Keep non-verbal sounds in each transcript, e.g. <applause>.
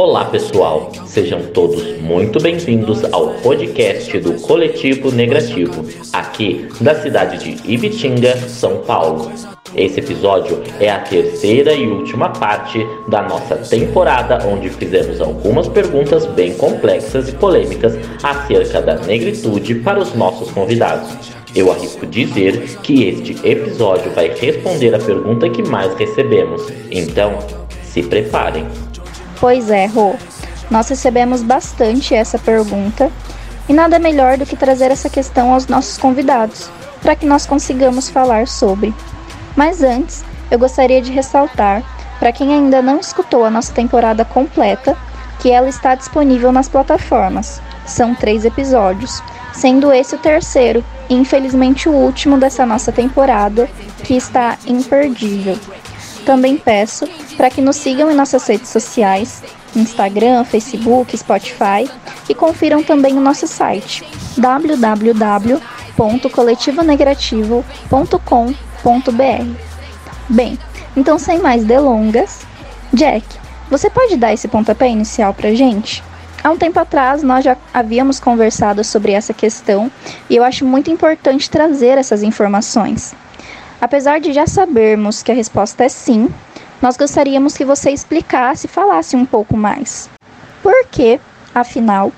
Olá pessoal, sejam todos muito bem-vindos ao podcast do Coletivo Negrativo, aqui da cidade de Ibitinga, São Paulo. Esse episódio é a terceira e última parte da nossa temporada, onde fizemos algumas perguntas bem complexas e polêmicas acerca da negritude para os nossos convidados. Eu arrisco dizer que este episódio vai responder a pergunta que mais recebemos, então se preparem. Pois é, Rô. Nós recebemos bastante essa pergunta e nada melhor do que trazer essa questão aos nossos convidados, para que nós consigamos falar sobre. Mas antes, eu gostaria de ressaltar, para quem ainda não escutou a nossa temporada completa, que ela está disponível nas plataformas. São três episódios, sendo esse o terceiro e infelizmente o último dessa nossa temporada, que está imperdível. Também peço para que nos sigam em nossas redes sociais, Instagram, Facebook, Spotify e confiram também o nosso site www.coletivonegrativo.com.br. Bem, então sem mais delongas, Jack, você pode dar esse pontapé inicial para gente? Há um tempo atrás nós já havíamos conversado sobre essa questão e eu acho muito importante trazer essas informações. Apesar de já sabermos que a resposta é sim, nós gostaríamos que você explicasse e falasse um pouco mais. Por que, afinal,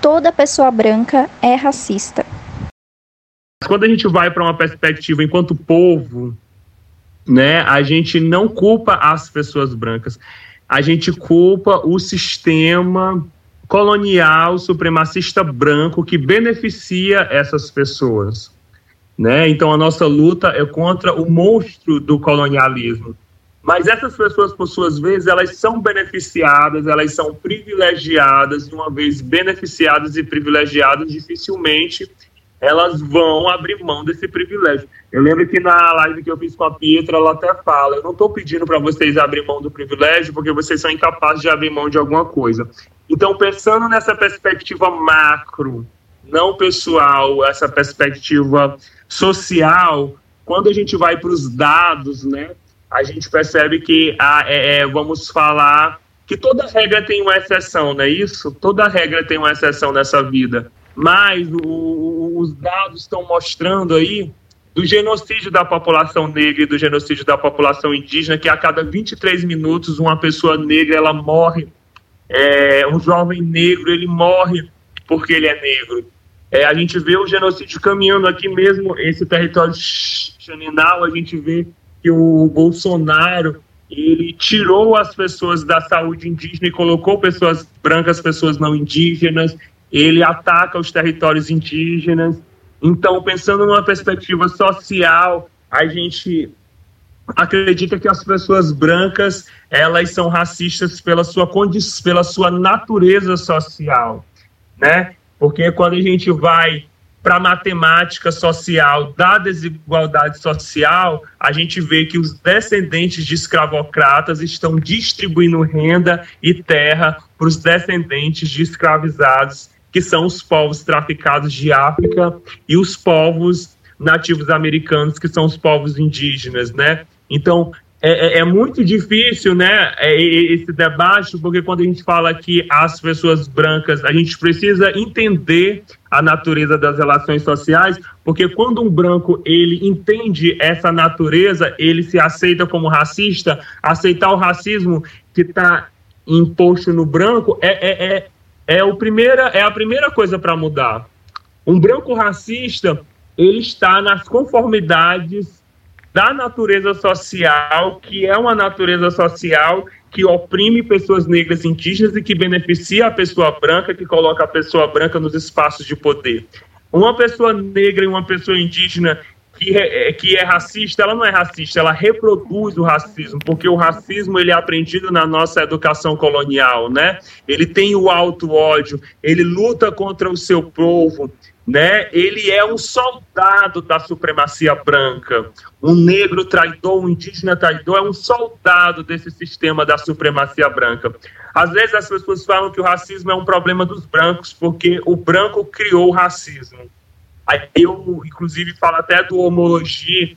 toda pessoa branca é racista? Quando a gente vai para uma perspectiva enquanto povo, né, a gente não culpa as pessoas brancas, a gente culpa o sistema colonial supremacista branco que beneficia essas pessoas. Né? Então a nossa luta é contra o monstro do colonialismo. Mas essas pessoas, por suas vezes, elas são beneficiadas, elas são privilegiadas, e uma vez beneficiadas e privilegiadas, dificilmente elas vão abrir mão desse privilégio. Eu lembro que na live que eu fiz com a Pietra, ela até fala: eu não estou pedindo para vocês abrir mão do privilégio, porque vocês são incapazes de abrir mão de alguma coisa. Então, pensando nessa perspectiva macro, não pessoal, essa perspectiva social, quando a gente vai para os dados, né, a gente percebe que, a, é, é, vamos falar, que toda regra tem uma exceção, não é isso? Toda regra tem uma exceção nessa vida. Mas o, o, os dados estão mostrando aí do genocídio da população negra e do genocídio da população indígena, que a cada 23 minutos uma pessoa negra ela morre, é, um jovem negro ele morre porque ele é negro. É, a gente vê o genocídio caminhando aqui mesmo, esse território xaninal, a gente vê que o Bolsonaro ele tirou as pessoas da saúde indígena e colocou pessoas brancas, pessoas não indígenas, ele ataca os territórios indígenas. Então, pensando numa perspectiva social, a gente acredita que as pessoas brancas elas são racistas pela sua condição, pela sua natureza social, né? Porque quando a gente vai para a matemática social da desigualdade social, a gente vê que os descendentes de escravocratas estão distribuindo renda e terra para os descendentes de escravizados, que são os povos traficados de África e os povos nativos americanos, que são os povos indígenas, né? Então, é, é, é, muito difícil, né, é, esse debate, porque quando a gente fala que as pessoas brancas, a gente precisa entender a natureza das relações sociais, porque quando um branco ele entende essa natureza, ele se aceita como racista, aceitar o racismo que está imposto no branco é, é, é, é, o primeira, é a primeira coisa para mudar. Um branco racista, ele está nas conformidades da natureza social, que é uma natureza social que oprime pessoas negras indígenas e que beneficia a pessoa branca, que coloca a pessoa branca nos espaços de poder. Uma pessoa negra e uma pessoa indígena que é, que é racista, ela não é racista, ela reproduz o racismo, porque o racismo ele é aprendido na nossa educação colonial, né? Ele tem o alto ódio, ele luta contra o seu povo, né? Ele é um soldado da supremacia branca. Um negro traidor, um indígena traidor é um soldado desse sistema da supremacia branca. Às vezes as pessoas falam que o racismo é um problema dos brancos porque o branco criou o racismo. Aí eu, inclusive, falo até do homologia,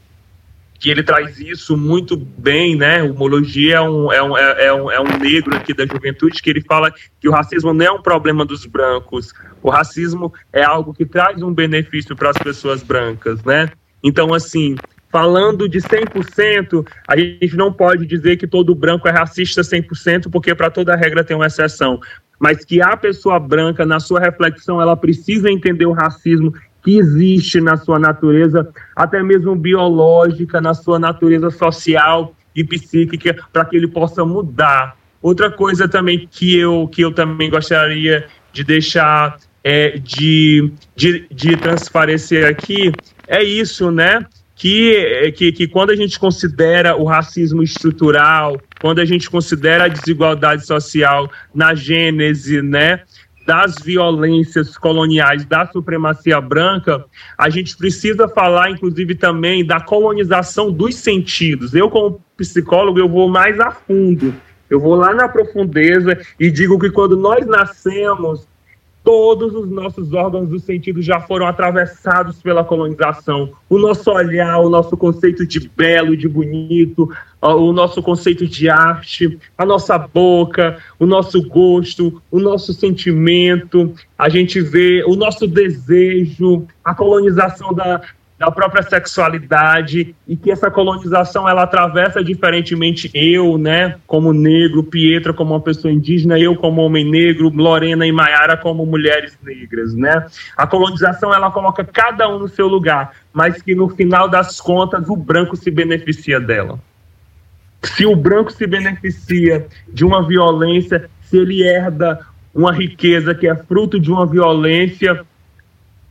que ele traz isso muito bem, né? O Mologia é um, é, um, é, é, um, é um negro aqui da juventude que ele fala que o racismo não é um problema dos brancos, o racismo é algo que traz um benefício para as pessoas brancas, né? Então, assim, falando de 100%, a gente não pode dizer que todo branco é racista 100%, porque para toda regra tem uma exceção. Mas que a pessoa branca, na sua reflexão, ela precisa entender o racismo que existe na sua natureza, até mesmo biológica, na sua natureza social e psíquica, para que ele possa mudar. Outra coisa também que eu, que eu também gostaria de deixar é, de, de, de transparecer aqui é isso, né? Que, que, que quando a gente considera o racismo estrutural, quando a gente considera a desigualdade social na gênese, né? Das violências coloniais, da supremacia branca, a gente precisa falar, inclusive, também da colonização dos sentidos. Eu, como psicólogo, eu vou mais a fundo. Eu vou lá na profundeza e digo que quando nós nascemos, todos os nossos órgãos do sentido já foram atravessados pela colonização. O nosso olhar, o nosso conceito de belo, de bonito, o nosso conceito de arte, a nossa boca, o nosso gosto, o nosso sentimento, a gente vê o nosso desejo, a colonização da, da própria sexualidade e que essa colonização ela atravessa diferentemente eu, né, como negro, Pietra como uma pessoa indígena, eu como homem negro, Lorena e Maiara como mulheres negras, né? A colonização ela coloca cada um no seu lugar, mas que no final das contas o branco se beneficia dela. Se o branco se beneficia de uma violência, se ele herda uma riqueza que é fruto de uma violência,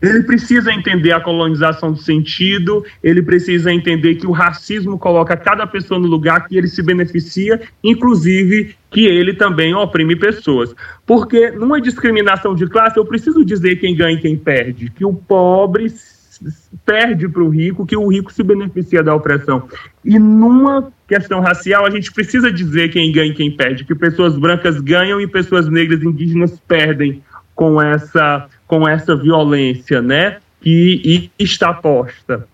ele precisa entender a colonização do sentido, ele precisa entender que o racismo coloca cada pessoa no lugar que ele se beneficia, inclusive que ele também oprime pessoas. Porque numa discriminação de classe, eu preciso dizer quem ganha e quem perde, que o pobre perde para o rico, que o rico se beneficia da opressão. E numa questão racial, a gente precisa dizer quem ganha e quem perde, que pessoas brancas ganham e pessoas negras indígenas perdem com essa com essa violência, né, que está posta.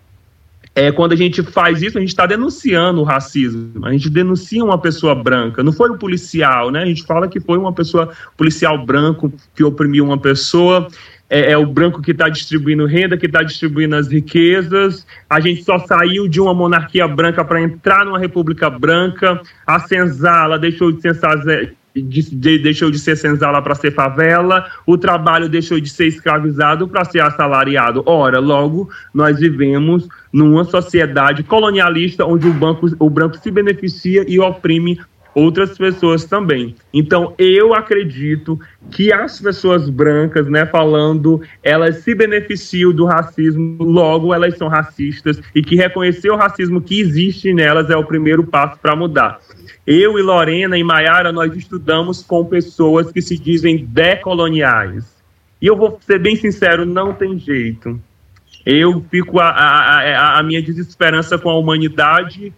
É, quando a gente faz isso, a gente está denunciando o racismo. A gente denuncia uma pessoa branca. Não foi o policial, né? A gente fala que foi uma pessoa policial branco que oprimiu uma pessoa. É, é o branco que está distribuindo renda, que está distribuindo as riquezas. A gente só saiu de uma monarquia branca para entrar numa república branca. A senzala deixou de ser de, de, deixou de ser senzala para ser favela, o trabalho deixou de ser escravizado para ser assalariado. Ora, logo, nós vivemos numa sociedade colonialista onde o, banco, o branco se beneficia e oprime outras pessoas também. Então, eu acredito que as pessoas brancas, né, falando, elas se beneficiam do racismo, logo elas são racistas e que reconhecer o racismo que existe nelas é o primeiro passo para mudar. Eu e Lorena e Maiara, nós estudamos com pessoas que se dizem decoloniais. E eu vou ser bem sincero, não tem jeito. Eu fico a, a, a, a minha desesperança com a humanidade,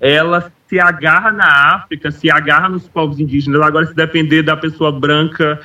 ela se agarra na África, se agarra nos povos indígenas. Agora, se depender da pessoa branca,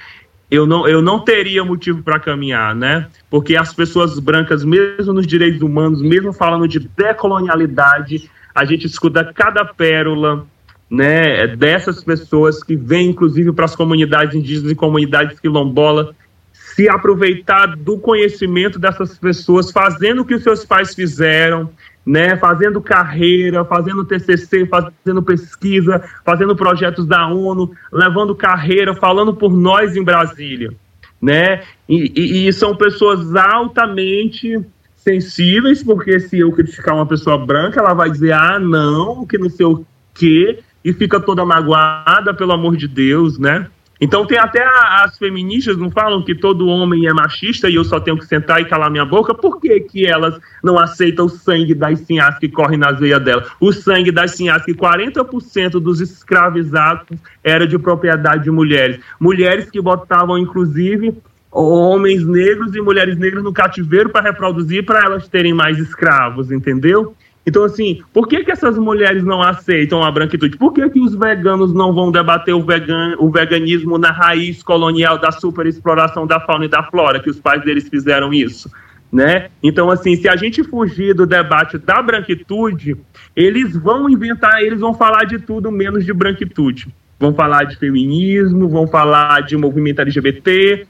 eu não, eu não teria motivo para caminhar, né? Porque as pessoas brancas, mesmo nos direitos humanos, mesmo falando de decolonialidade, a gente escuta cada pérola, né, dessas pessoas que vêm, inclusive, para as comunidades indígenas e comunidades quilombolas, se aproveitar do conhecimento dessas pessoas, fazendo o que os seus pais fizeram, né, fazendo carreira, fazendo TCC, fazendo pesquisa, fazendo projetos da ONU, levando carreira, falando por nós em Brasília, né? E, e, e são pessoas altamente sensíveis, porque se eu criticar uma pessoa branca, ela vai dizer, ah, não, que não sei o quê, e fica toda magoada, pelo amor de Deus, né? Então tem até as feministas não falam que todo homem é machista e eu só tenho que sentar e calar minha boca. Por que, que elas não aceitam o sangue das sinhás que corre nas veias dela? O sangue das sinhás que 40% dos escravizados era de propriedade de mulheres. Mulheres que botavam, inclusive, homens negros e mulheres negras no cativeiro para reproduzir para elas terem mais escravos, entendeu? Então, assim, por que, que essas mulheres não aceitam a branquitude? Por que, que os veganos não vão debater o, vegan, o veganismo na raiz colonial da superexploração da fauna e da flora, que os pais deles fizeram isso? né? Então, assim, se a gente fugir do debate da branquitude, eles vão inventar, eles vão falar de tudo menos de branquitude. Vão falar de feminismo, vão falar de movimento LGBT,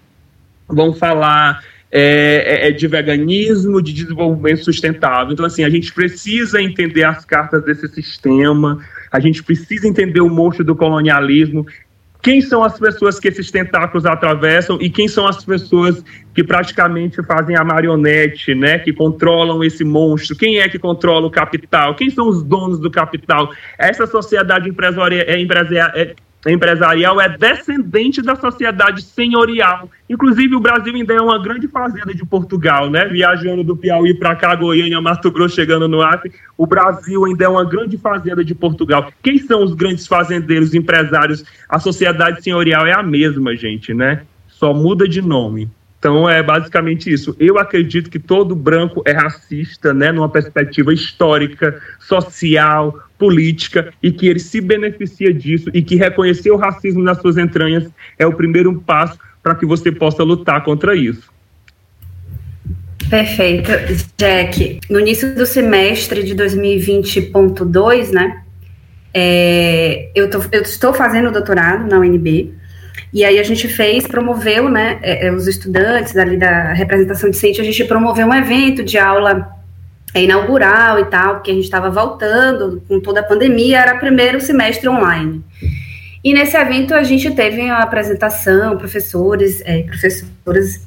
vão falar é, é, é, de veganismo, de desenvolvimento sustentável. Então, assim, a gente precisa entender as cartas desse sistema, a gente precisa entender o monstro do colonialismo quem são as pessoas que esses tentáculos atravessam e quem são as pessoas que praticamente fazem a marionete, né, que controlam esse monstro, quem é que controla o capital, quem são os donos do capital. Essa sociedade empresarial, é, é, empresarial é descendente da sociedade senhorial. Inclusive, o Brasil ainda é uma grande fazenda de Portugal, né? Viajando do Piauí para cá, Goiânia, Mato Grosso, chegando no Acre. O Brasil ainda é uma grande fazenda de Portugal. Quem são os grandes fazendeiros, empresários? A sociedade senhorial é a mesma, gente, né? Só muda de nome. Então é basicamente isso. Eu acredito que todo branco é racista, né, numa perspectiva histórica, social, política, e que ele se beneficia disso e que reconhecer o racismo nas suas entranhas é o primeiro passo para que você possa lutar contra isso. Perfeito, Jack. No início do semestre de 2020.2, né, é, eu, tô, eu estou fazendo doutorado na UNB e aí a gente fez, promoveu, né, é, é, os estudantes ali da representação decente, a gente promoveu um evento de aula é, inaugural e tal, porque a gente estava voltando com toda a pandemia, era primeiro semestre online. E nesse evento a gente teve uma apresentação, professores, é, professoras,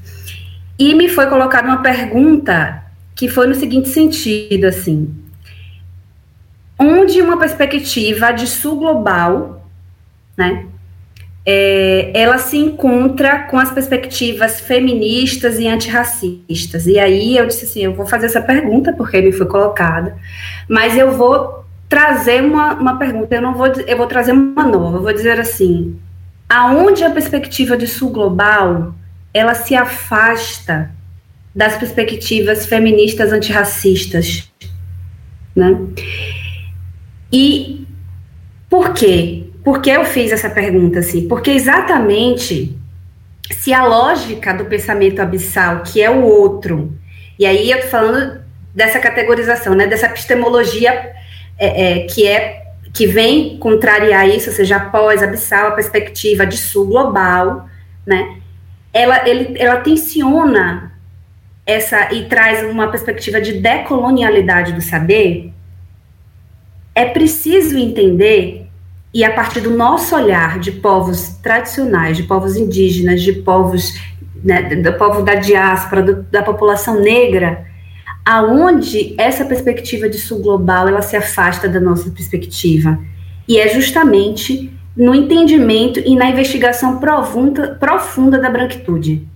e me foi colocada uma pergunta que foi no seguinte sentido, assim, onde uma perspectiva de sul global, né, é, ela se encontra com as perspectivas feministas e antirracistas. E aí eu disse assim, eu vou fazer essa pergunta porque me foi colocada, mas eu vou trazer uma, uma pergunta, eu não vou, eu vou trazer uma nova, eu vou dizer assim, aonde a perspectiva de sul global, ela se afasta das perspectivas feministas antirracistas, né? E por quê? Por que eu fiz essa pergunta assim? Porque exatamente se a lógica do pensamento abissal, que é o outro, e aí eu tô falando dessa categorização, né, dessa epistemologia é, é, que é que vem contrariar isso, ou seja, após abissal, a perspectiva de sul global, né, ela, ele, ela tensiona essa e traz uma perspectiva de decolonialidade do saber, é preciso entender e a partir do nosso olhar de povos tradicionais, de povos indígenas, de povos né, do povo da diáspora, do, da população negra, aonde essa perspectiva de sul global ela se afasta da nossa perspectiva. E é justamente no entendimento e na investigação profunda, profunda da branquitude.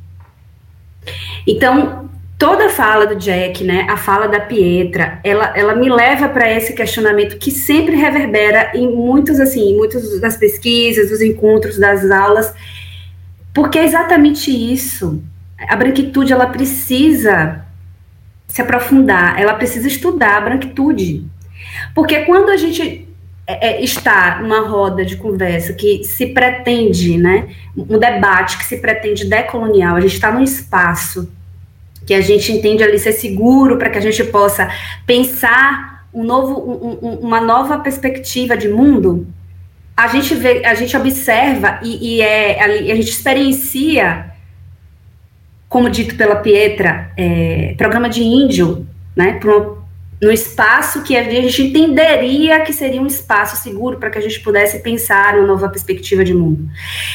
Então, toda a fala do Jack, né, a fala da Pietra, ela, ela me leva para esse questionamento que sempre reverbera em muitos assim, muitas das pesquisas, dos encontros, das aulas, porque é exatamente isso. A branquitude ela precisa se aprofundar, ela precisa estudar a branquitude, porque quando a gente é, é está numa roda de conversa que se pretende, né, um debate que se pretende decolonial, a gente está num espaço que a gente entende ali ser seguro para que a gente possa pensar um novo, um, uma nova perspectiva de mundo, a gente vê, a gente observa e, e é, a gente experiencia, como dito pela Pietra, é, programa de índio, né, pro, no espaço que a gente entenderia que seria um espaço seguro para que a gente pudesse pensar uma nova perspectiva de mundo.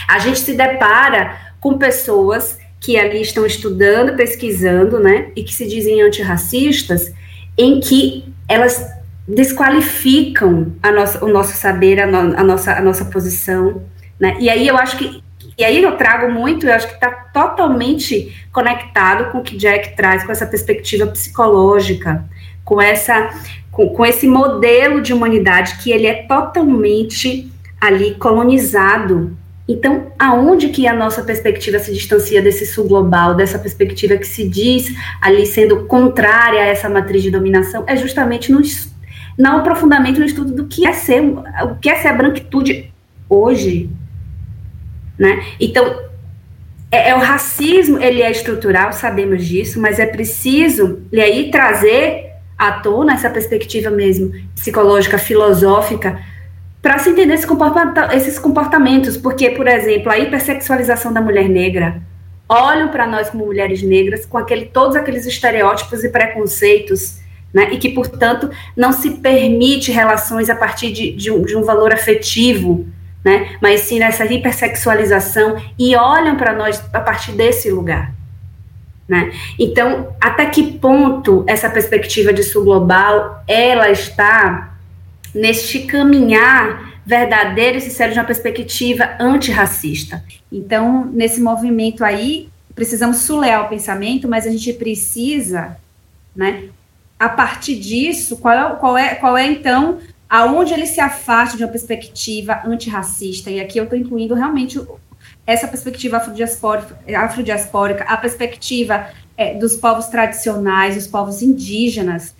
A gente se depara com pessoas que ali estão estudando, pesquisando, né, e que se dizem antirracistas, em que elas desqualificam a nossa, o nosso saber, a, no, a, nossa, a nossa posição, né, e aí eu acho que, e aí eu trago muito, eu acho que está totalmente conectado com o que Jack traz, com essa perspectiva psicológica, com essa, com, com esse modelo de humanidade que ele é totalmente ali colonizado então, aonde que a nossa perspectiva se distancia desse sul global, dessa perspectiva que se diz ali sendo contrária a essa matriz de dominação, é justamente no, no aprofundamento no estudo do que é ser, o que é ser a branquitude hoje, né? Então, é, é, o racismo, ele é estrutural, sabemos disso, mas é preciso, e aí trazer à tona essa perspectiva mesmo psicológica, filosófica, para se entender esse comporta esses comportamentos, porque, por exemplo, a hipersexualização da mulher negra, olham para nós como mulheres negras com aquele, todos aqueles estereótipos e preconceitos, né, e que, portanto, não se permite relações a partir de, de, um, de um valor afetivo, né, mas sim nessa hipersexualização, e olham para nós a partir desse lugar. Né? Então, até que ponto essa perspectiva de sul global ela está neste caminhar verdadeiro e sincero de uma perspectiva antirracista? Então, nesse movimento aí, precisamos sulear o pensamento, mas a gente precisa, né, a partir disso, qual é, qual é, qual é então aonde ele se afasta de uma perspectiva antirracista? E aqui eu estou incluindo realmente essa perspectiva afrodiaspórica, afrodiaspórica a perspectiva é, dos povos tradicionais, dos povos indígenas,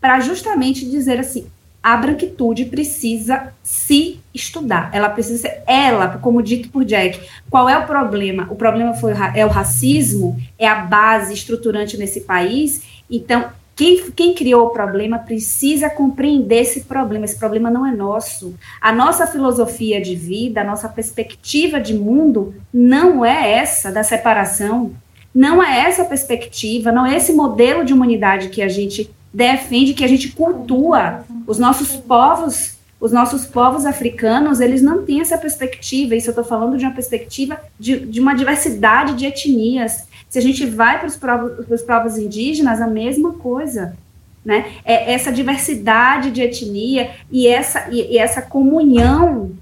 para justamente dizer assim, a branquitude precisa se estudar, ela precisa ser, ela, como dito por Jack, qual é o problema? O problema foi, é o racismo, é a base estruturante nesse país, então quem, quem, criou o problema precisa compreender esse problema. Esse problema não é nosso. A nossa filosofia de vida, a nossa perspectiva de mundo não é essa da separação. Não é essa perspectiva, não é esse modelo de humanidade que a gente defende, que a gente cultua. Os nossos povos, os nossos povos africanos, eles não têm essa perspectiva. Isso eu estou falando de uma perspectiva de, de uma diversidade de etnias se a gente vai para os povos, povos indígenas, a mesma coisa. Né? É essa diversidade de etnia e essa, e, e essa comunhão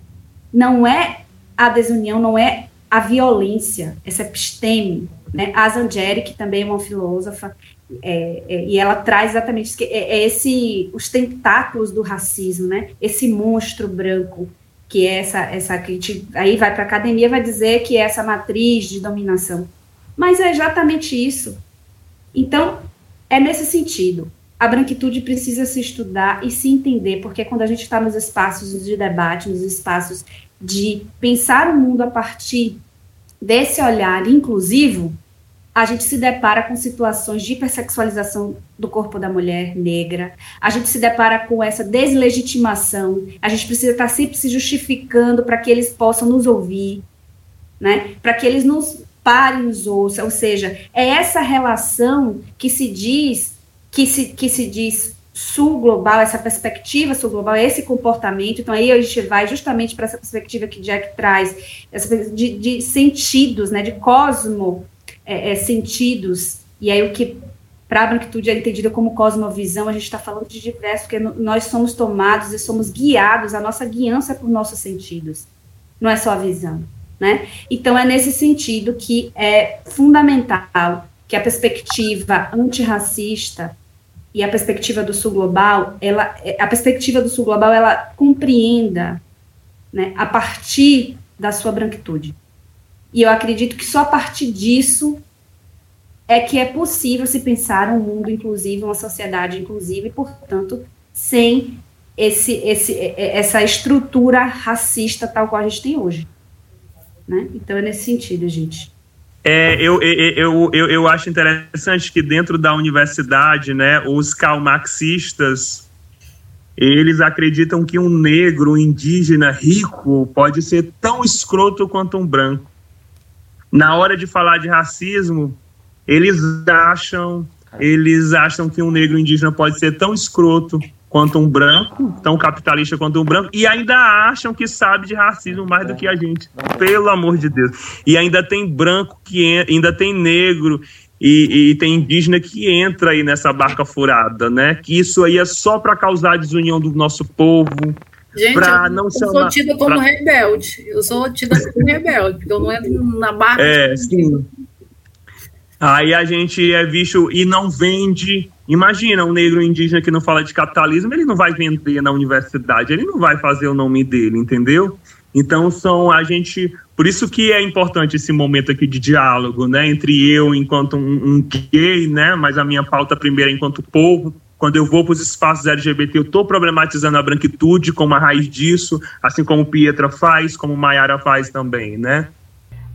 não é a desunião, não é a violência, essa episteme. Né? A Zangeri, que também é uma filósofa, é, é, e ela traz exatamente isso, é, é, esse, os tentáculos do racismo, né? esse monstro branco, que é essa, essa que gente, aí vai para a academia vai dizer que é essa matriz de dominação. Mas é exatamente isso. Então, é nesse sentido. A branquitude precisa se estudar e se entender, porque quando a gente está nos espaços de debate, nos espaços de pensar o mundo a partir desse olhar inclusivo, a gente se depara com situações de hipersexualização do corpo da mulher negra, a gente se depara com essa deslegitimação, a gente precisa estar sempre se justificando para que eles possam nos ouvir, né? para que eles nos pare nos ouça, ou seja, é essa relação que se diz que se, que se diz sul global, essa perspectiva sul global, esse comportamento. Então aí a gente vai justamente para essa perspectiva que Jack traz, essa de, de sentidos, né, de cosmo é, é, sentidos. E aí o que para a branquitude é entendida como cosmovisão, a gente está falando de diversos, porque nós somos tomados e somos guiados, a nossa guiança é por nossos sentidos, não é só a visão. Né? Então, é nesse sentido que é fundamental que a perspectiva antirracista e a perspectiva do sul global, ela, a perspectiva do sul global, ela compreenda, né, a partir da sua branquitude. E eu acredito que só a partir disso é que é possível se pensar um mundo inclusivo, uma sociedade inclusiva e, portanto, sem esse, esse, essa estrutura racista tal qual a gente tem hoje. Né? Então é nesse sentido, gente. É, eu, eu, eu, eu acho interessante que dentro da universidade, né, os calmarxistas, eles acreditam que um negro um indígena rico pode ser tão escroto quanto um branco. Na hora de falar de racismo, eles acham, eles acham que um negro indígena pode ser tão escroto quanto um branco, tão capitalista quanto um branco, e ainda acham que sabe de racismo mais do que a gente. Pelo amor de Deus. E ainda tem branco que ainda tem negro e, e, tem indígena que entra aí nessa barca furada, né? Que isso aí é só para causar desunião do nosso povo. Gente, eu, não eu chamar, sou tida como pra... rebelde. Eu sou tida como <laughs> rebelde, porque eu não entro na barca. É, sim. Aí a gente é visto e não vende Imagina um negro indígena que não fala de capitalismo, ele não vai vender na universidade, ele não vai fazer o nome dele, entendeu? Então são a gente, por isso que é importante esse momento aqui de diálogo, né, entre eu enquanto um, um gay, né, mas a minha pauta primeira enquanto povo. Quando eu vou para os espaços LGBT, eu estou problematizando a branquitude como a raiz disso, assim como Pietra faz, como Maiara faz também, né?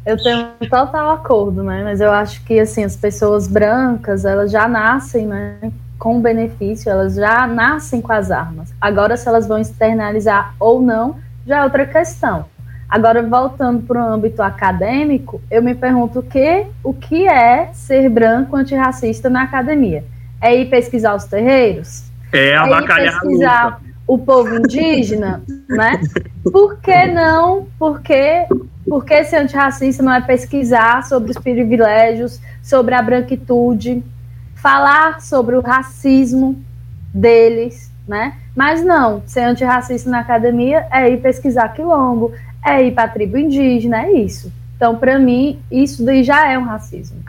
eu tenho um total acordo, né? Mas eu acho que assim as pessoas brancas elas já nascem, né? Com benefício, elas já nascem com as armas. Agora, se elas vão externalizar ou não, já é outra questão. Agora, voltando para o âmbito acadêmico, eu me pergunto o que, o que é ser branco antirracista na academia? É ir pesquisar os terreiros? É, é ir pesquisar o povo indígena, né? Por que não? Porque porque ser antirracista não é pesquisar sobre os privilégios, sobre a branquitude, falar sobre o racismo deles, né? Mas não, ser antirracista na academia é ir pesquisar quilombo, é ir para a tribo indígena, é isso. Então, para mim, isso daí já é um racismo.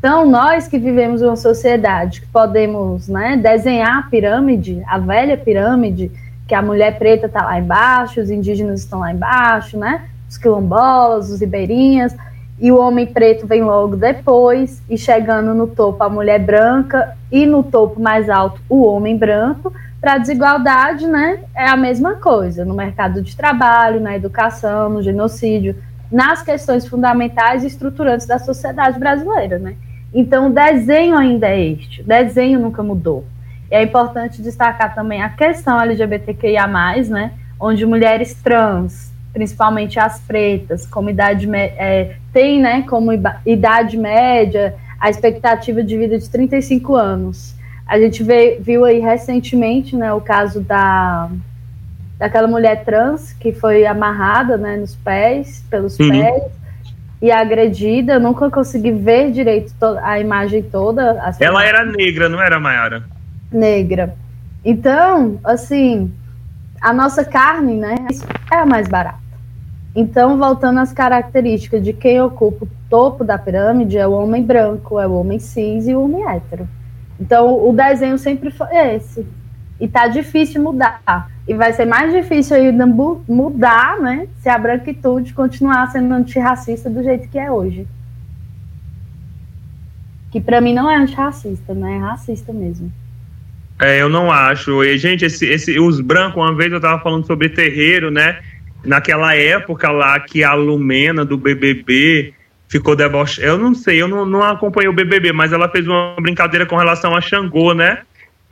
Então, nós que vivemos uma sociedade que podemos né, desenhar a pirâmide, a velha pirâmide, que a mulher preta está lá embaixo, os indígenas estão lá embaixo, né? Os quilombolas, os ribeirinhas, e o homem preto vem logo depois, e chegando no topo a mulher branca, e no topo mais alto o homem branco, para a desigualdade, né, é a mesma coisa, no mercado de trabalho, na educação, no genocídio, nas questões fundamentais e estruturantes da sociedade brasileira, né. Então, o desenho ainda é este, o desenho nunca mudou. E é importante destacar também a questão LGBTQIA+, né, onde mulheres trans, principalmente as pretas, como idade é, tem, né, como idade média, a expectativa de vida de 35 anos. A gente vê, viu aí recentemente né, o caso da, daquela mulher trans que foi amarrada né, nos pés, pelos uhum. pés, e agredida. Eu nunca consegui ver direito a imagem toda. Ela era negra, não era, Mayara? Negra. Então, assim, a nossa carne né, é a mais barata. Então, voltando às características de quem ocupa o topo da pirâmide, é o homem branco, é o homem cis e o homem hétero. Então, o desenho sempre foi esse. E tá difícil mudar. E vai ser mais difícil ainda mudar, né? Se a branquitude continuar sendo antirracista do jeito que é hoje. Que para mim não é antirracista, né? É racista mesmo. É, eu não acho. E, gente, esse, esse, os brancos, uma vez eu tava falando sobre terreiro, né? Naquela época lá que a Lumena do BBB ficou debochada. Eu não sei, eu não, não acompanhei o BBB, mas ela fez uma brincadeira com relação a Xangô, né?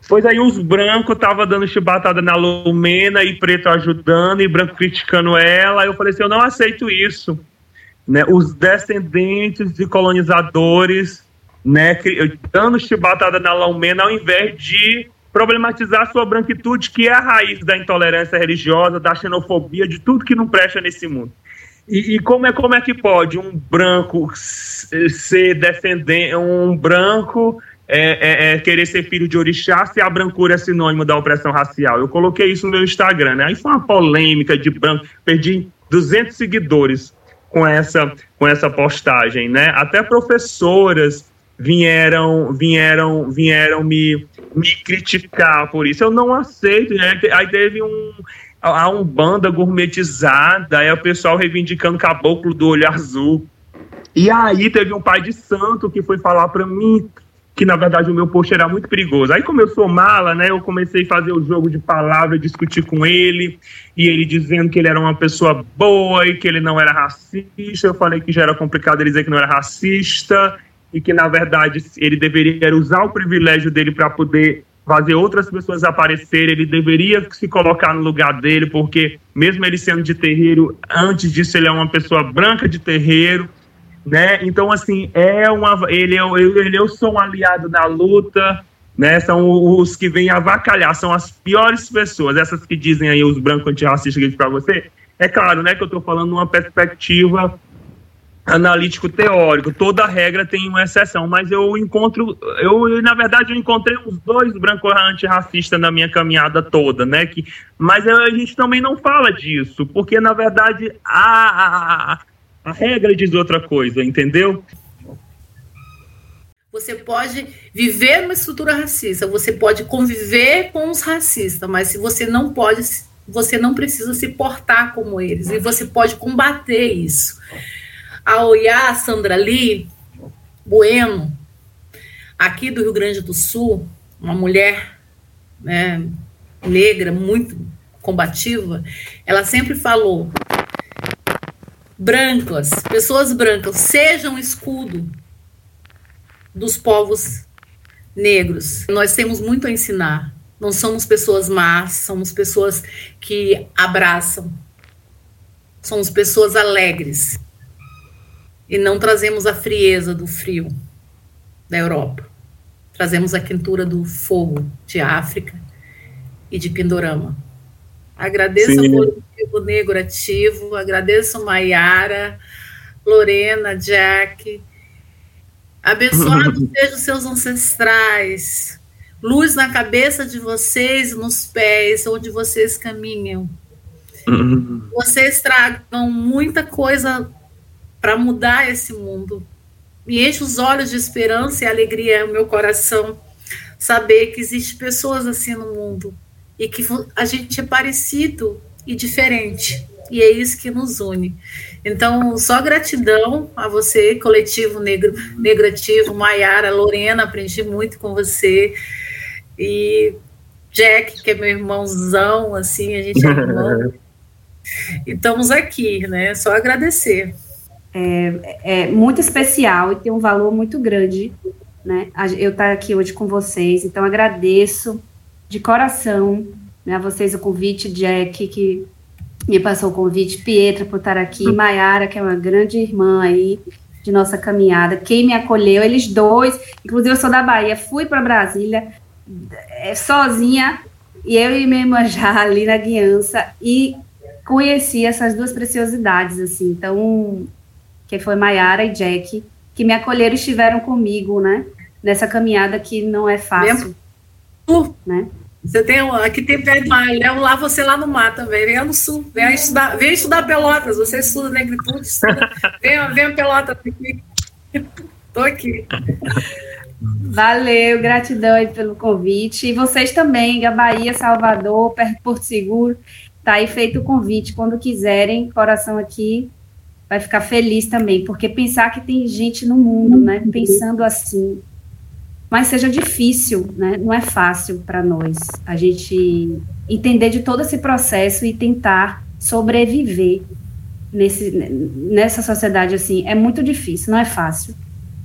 Pois aí os brancos tava dando chibatada na Lumena e preto ajudando e branco criticando ela. Eu falei assim, eu não aceito isso. Né? Os descendentes de colonizadores, né, dando chibatada na Lumena ao invés de problematizar sua branquitude, que é a raiz da intolerância religiosa, da xenofobia, de tudo que não presta nesse mundo. E, e, como, é, como é que pode um branco ser defendendo, um branco é, é, é, querer ser filho de orixá se a brancura é sinônimo da opressão racial? Eu coloquei isso no meu Instagram, né? Aí foi uma polêmica de branco, perdi 200 seguidores com essa, com essa postagem, né? Até professoras vieram vieram vieram me, me criticar por isso. Eu não aceito, né? Aí teve um a Umbanda gourmetizada, aí o pessoal reivindicando caboclo do olho azul. E aí teve um pai de santo que foi falar para mim que na verdade o meu post era muito perigoso. Aí como eu sou mala, né, eu comecei a fazer o jogo de palavras, discutir com ele, e ele dizendo que ele era uma pessoa boa e que ele não era racista. Eu falei que já era complicado ele dizer que não era racista e que na verdade ele deveria usar o privilégio dele para poder fazer outras pessoas aparecerem, ele deveria se colocar no lugar dele, porque mesmo ele sendo de terreiro, antes disso ele é uma pessoa branca de terreiro, né? Então assim, é uma ele é, ele eu sou um aliado na luta, né? São os que vêm avacalhar, são as piores pessoas, essas que dizem aí os brancos antirracistas para você. É claro, né, que eu estou falando numa perspectiva analítico teórico. Toda regra tem uma exceção, mas eu encontro, eu na verdade eu encontrei uns dois brancos antirracistas na minha caminhada toda, né? Que, mas a gente também não fala disso, porque na verdade a, a, a regra diz outra coisa, entendeu? Você pode viver uma estrutura racista, você pode conviver com os racistas, mas se você não pode, você não precisa se portar como eles e você pode combater isso a Oiá Sandra Lee Bueno, aqui do Rio Grande do Sul, uma mulher né, negra muito combativa, ela sempre falou: brancas, pessoas brancas, sejam escudo dos povos negros. Nós temos muito a ensinar. Não somos pessoas más, somos pessoas que abraçam. Somos pessoas alegres. E não trazemos a frieza do frio da Europa. Trazemos a quentura do fogo de África e de Pindorama. Agradeço Sim. ao coletivo Negro Ativo, agradeço Maiara, Lorena, Jack. Abençoados <laughs> sejam seus ancestrais. Luz na cabeça de vocês, nos pés, onde vocês caminham. Uhum. Vocês tragam muita coisa para mudar esse mundo. Me enche os olhos de esperança e alegria no meu coração saber que existem pessoas assim no mundo e que a gente é parecido e diferente. E é isso que nos une. Então, só gratidão a você, coletivo Negro, Negrativo, Maiara, Lorena, aprendi muito com você. E Jack, que é meu irmãozão, assim, a gente é irmão. <laughs> e estamos aqui, né? Só agradecer. É, é muito especial e tem um valor muito grande, né? Eu estar aqui hoje com vocês, então agradeço de coração né, a vocês o convite, Jack, que me passou o convite, Pietra por estar aqui, Maiara, que é uma grande irmã aí de nossa caminhada, quem me acolheu, eles dois, inclusive eu sou da Bahia, fui para Brasília é, sozinha, e eu e minha irmã <laughs> já ali na guiança, e conheci essas duas preciosidades, assim, então, que foi Maiara e Jack, que me acolheram e estiveram comigo, né, nessa caminhada que não é fácil sul. Né? Você tem aqui tem pé de Maranhão, lá você lá no mar também, vem no sul, vem estudar, vem estudar Pelotas, você estuda negritude, estuda, vem, vem a Pelotas aqui. Tô aqui. Valeu, gratidão aí pelo convite. E vocês também, Bahia, Salvador, perto Porto Seguro, tá aí feito o convite. Quando quiserem, coração aqui vai ficar feliz também, porque pensar que tem gente no mundo, né, pensando assim, mas seja difícil, né? Não é fácil para nós a gente entender de todo esse processo e tentar sobreviver nesse, nessa sociedade assim. É muito difícil, não é fácil,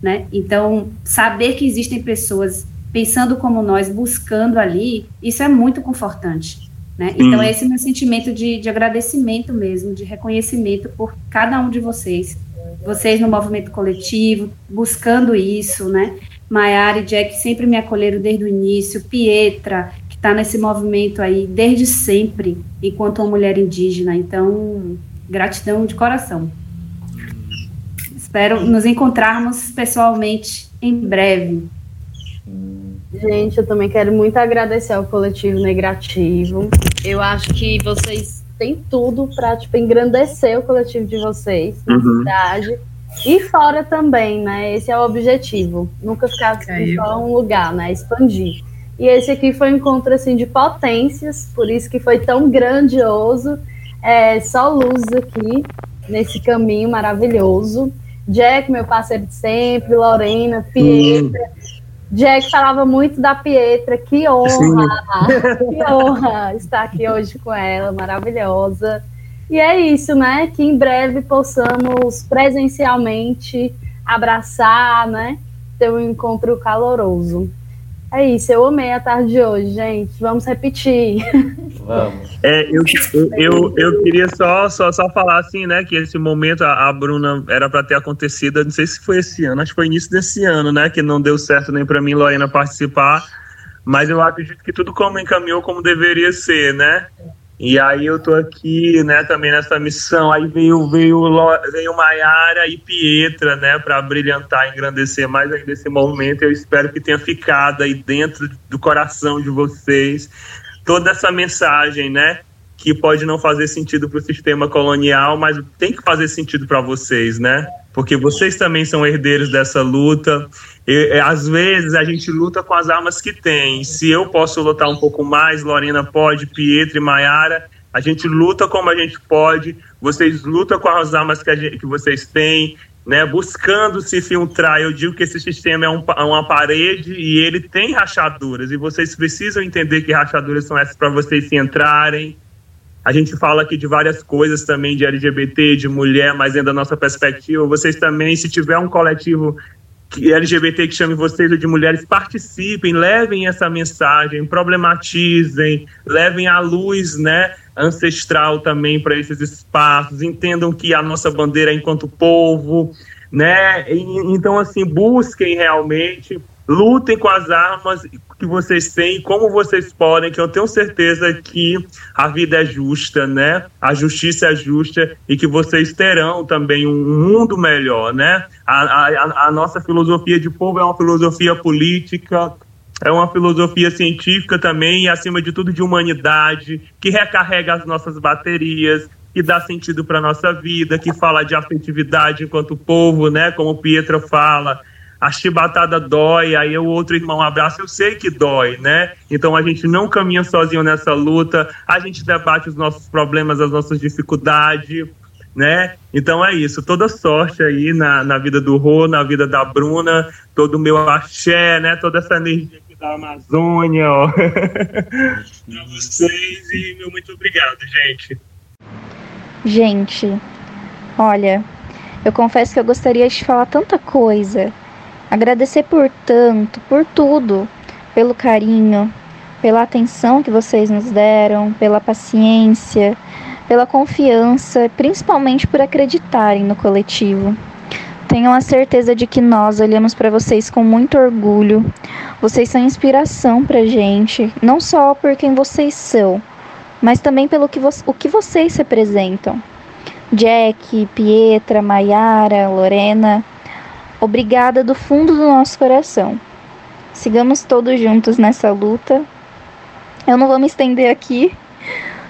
né? Então, saber que existem pessoas pensando como nós, buscando ali, isso é muito confortante. Né? Então, é esse meu sentimento de, de agradecimento mesmo, de reconhecimento por cada um de vocês, vocês no movimento coletivo, buscando isso, né? Maiara e Jack sempre me acolheram desde o início, Pietra, que está nesse movimento aí desde sempre, enquanto uma mulher indígena. Então, gratidão de coração. Espero nos encontrarmos pessoalmente em breve. Gente, eu também quero muito agradecer ao coletivo Negrativo. Eu acho que vocês têm tudo para tipo, engrandecer o coletivo de vocês na uhum. cidade e fora também, né? Esse é o objetivo. Nunca ficar em só um lugar, né? Expandir. E esse aqui foi um encontro assim de potências, por isso que foi tão grandioso. É, só luz aqui nesse caminho maravilhoso. Jack, meu parceiro de sempre, Lorena, Pietra. Hum. Jack falava muito da Pietra, que honra! que honra estar aqui hoje com ela, maravilhosa. E é isso, né? Que em breve possamos presencialmente abraçar, né? Ter um encontro caloroso. É isso, eu amei a tarde de hoje, gente. Vamos repetir. <laughs> Vamos. É, eu, eu, eu queria só, só, só falar assim, né? Que esse momento a, a Bruna era para ter acontecido, não sei se foi esse ano, acho que foi início desse ano, né? Que não deu certo nem para mim, Lorena, participar. Mas eu acredito que tudo como encaminhou como deveria ser, né? E aí eu tô aqui, né, também nessa missão. Aí veio veio veio Maiara e Pietra, né, para brilhantar, engrandecer mais ainda esse movimento. Eu espero que tenha ficado aí dentro do coração de vocês toda essa mensagem, né, que pode não fazer sentido para o sistema colonial, mas tem que fazer sentido para vocês, né? Porque vocês também são herdeiros dessa luta. E, é, às vezes a gente luta com as armas que tem. Se eu posso lutar um pouco mais, Lorena pode, Pietro e Maiara, a gente luta como a gente pode. Vocês lutam com as armas que, gente, que vocês têm, né, buscando se filtrar. Eu digo que esse sistema é um, uma parede e ele tem rachaduras, e vocês precisam entender que rachaduras são essas para vocês se entrarem, A gente fala aqui de várias coisas também de LGBT, de mulher, mas dentro da nossa perspectiva. Vocês também, se tiver um coletivo LGBT que chame vocês ou de mulheres, participem, levem essa mensagem, problematizem, levem a luz né, ancestral também para esses espaços, entendam que a nossa bandeira é enquanto povo, né? E, então, assim, busquem realmente lutem com as armas que vocês têm, como vocês podem, que eu tenho certeza que a vida é justa, né? A justiça é justa e que vocês terão também um mundo melhor, né? A, a, a nossa filosofia de povo é uma filosofia política, é uma filosofia científica também e, acima de tudo, de humanidade, que recarrega as nossas baterias, que dá sentido para a nossa vida, que fala de afetividade enquanto povo, né? Como Pietra fala, a chibatada dói, aí o outro irmão abraça, eu sei que dói, né? Então a gente não caminha sozinho nessa luta, a gente debate os nossos problemas, as nossas dificuldades, né? Então é isso, toda sorte aí na, na vida do Rô, na vida da Bruna, todo o meu axé, né? Toda essa energia aqui da Amazônia, ó. <laughs> pra vocês e meu muito obrigado, gente. Gente, olha, eu confesso que eu gostaria de falar tanta coisa, Agradecer por tanto, por tudo, pelo carinho, pela atenção que vocês nos deram, pela paciência, pela confiança, principalmente por acreditarem no coletivo. Tenham a certeza de que nós olhamos para vocês com muito orgulho. Vocês são inspiração para gente, não só por quem vocês são, mas também pelo que, vo o que vocês representam. Jack, Pietra, Maiara, Lorena, Obrigada do fundo do nosso coração. Sigamos todos juntos nessa luta. Eu não vou me estender aqui,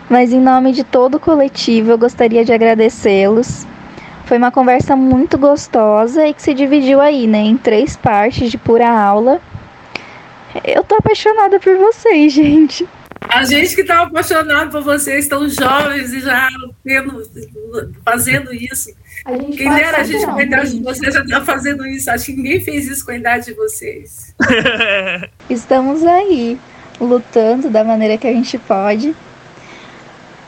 mas em nome de todo o coletivo eu gostaria de agradecê-los. Foi uma conversa muito gostosa e que se dividiu aí, né, em três partes de pura aula. Eu tô apaixonada por vocês, <laughs> gente. A gente que está apaixonado por vocês, tão jovens e já tendo, fazendo isso. Quem dera a gente com a idade de vocês já está fazendo isso. Acho que ninguém fez isso com a idade de vocês. <laughs> Estamos aí, lutando da maneira que a gente pode.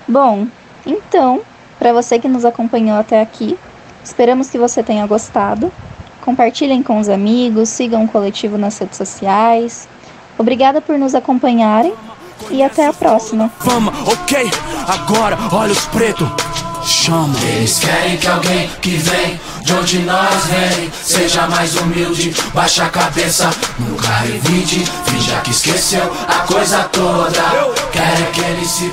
Bom, então, para você que nos acompanhou até aqui, esperamos que você tenha gostado. Compartilhem com os amigos, sigam o coletivo nas redes sociais. Obrigada por nos acompanharem e até a próxima. Fama, ok, agora olha os pretos chama. Eles querem que alguém que vem de onde nós vem seja mais humilde, baixa a cabeça, nunca revide, finja que esqueceu a coisa toda. Querem que ele se